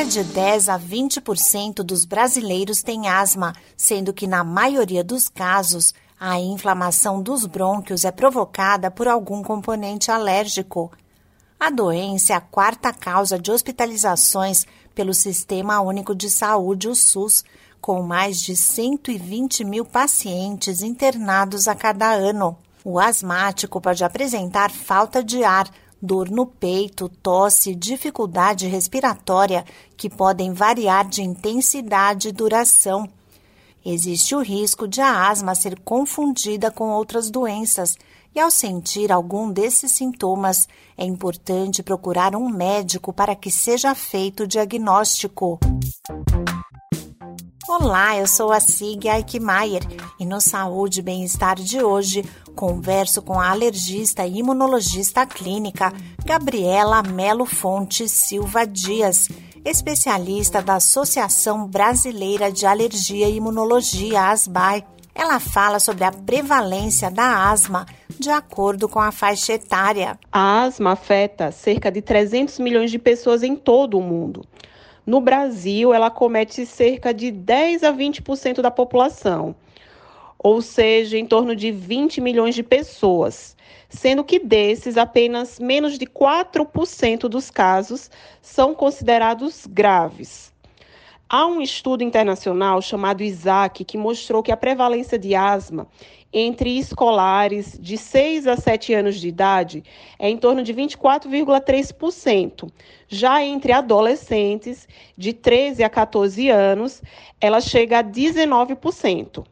Cerca de 10 a 20% dos brasileiros têm asma, sendo que na maioria dos casos a inflamação dos brônquios é provocada por algum componente alérgico. A doença é a quarta causa de hospitalizações pelo Sistema Único de Saúde, o SUS, com mais de 120 mil pacientes internados a cada ano. O asmático pode apresentar falta de ar, dor no peito, tosse, dificuldade respiratória, que podem variar de intensidade e duração. Existe o risco de a asma ser confundida com outras doenças, e ao sentir algum desses sintomas, é importante procurar um médico para que seja feito o diagnóstico. Olá, eu sou a Sig Eichmeier e no Saúde e Bem-Estar de hoje converso com a alergista e imunologista clínica Gabriela Melo Fonte Silva Dias, especialista da Associação Brasileira de Alergia e Imunologia, ASBAI. Ela fala sobre a prevalência da asma de acordo com a faixa etária. A asma afeta cerca de 300 milhões de pessoas em todo o mundo. No Brasil, ela comete cerca de 10 a 20% da população, ou seja, em torno de 20 milhões de pessoas, sendo que desses apenas menos de 4% dos casos são considerados graves. Há um estudo internacional chamado ISAC que mostrou que a prevalência de asma entre escolares de 6 a 7 anos de idade é em torno de 24,3%. Já entre adolescentes de 13 a 14 anos, ela chega a 19%.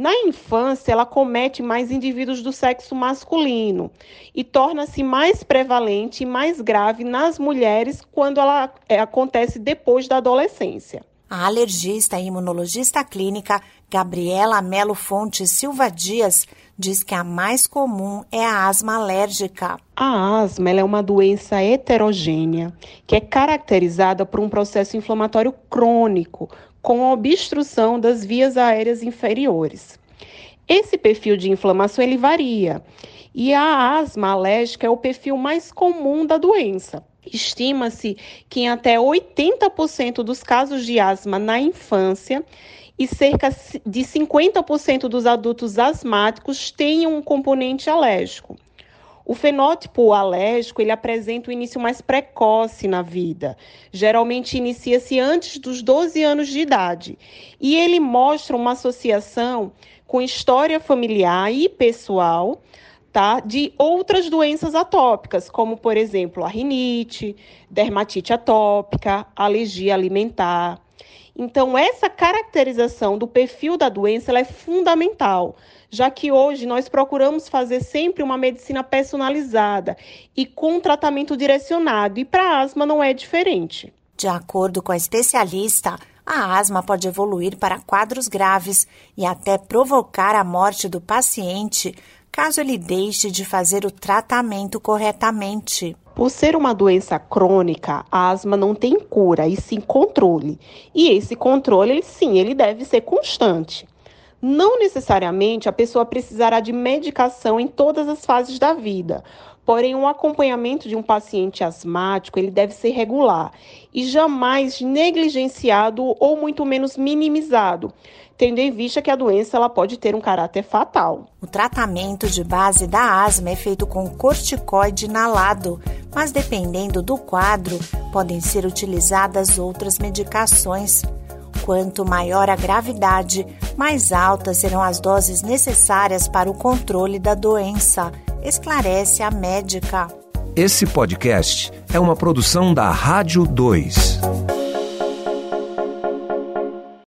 Na infância, ela comete mais indivíduos do sexo masculino e torna-se mais prevalente e mais grave nas mulheres quando ela é, acontece depois da adolescência. A alergista e imunologista clínica Gabriela Melo Fontes Silva Dias diz que a mais comum é a asma alérgica. A asma é uma doença heterogênea que é caracterizada por um processo inflamatório crônico com obstrução das vias aéreas inferiores. Esse perfil de inflamação ele varia e a asma alérgica é o perfil mais comum da doença. Estima-se que em até 80% dos casos de asma na infância e cerca de 50% dos adultos asmáticos tenham um componente alérgico. O fenótipo alérgico ele apresenta o início mais precoce na vida. Geralmente inicia-se antes dos 12 anos de idade. E ele mostra uma associação com história familiar e pessoal, tá? De outras doenças atópicas, como por exemplo a rinite, dermatite atópica, alergia alimentar. Então, essa caracterização do perfil da doença é fundamental, já que hoje nós procuramos fazer sempre uma medicina personalizada e com tratamento direcionado, e para asma não é diferente. De acordo com a especialista, a asma pode evoluir para quadros graves e até provocar a morte do paciente caso ele deixe de fazer o tratamento corretamente. Por ser uma doença crônica, a asma não tem cura, e sim controle. E esse controle, sim, ele deve ser constante. Não necessariamente a pessoa precisará de medicação em todas as fases da vida, Porém, o um acompanhamento de um paciente asmático, ele deve ser regular e jamais negligenciado ou muito menos minimizado, tendo em vista que a doença ela pode ter um caráter fatal. O tratamento de base da asma é feito com corticoide inalado, mas dependendo do quadro, podem ser utilizadas outras medicações. Quanto maior a gravidade, mais altas serão as doses necessárias para o controle da doença, esclarece a médica. Esse podcast é uma produção da Rádio 2.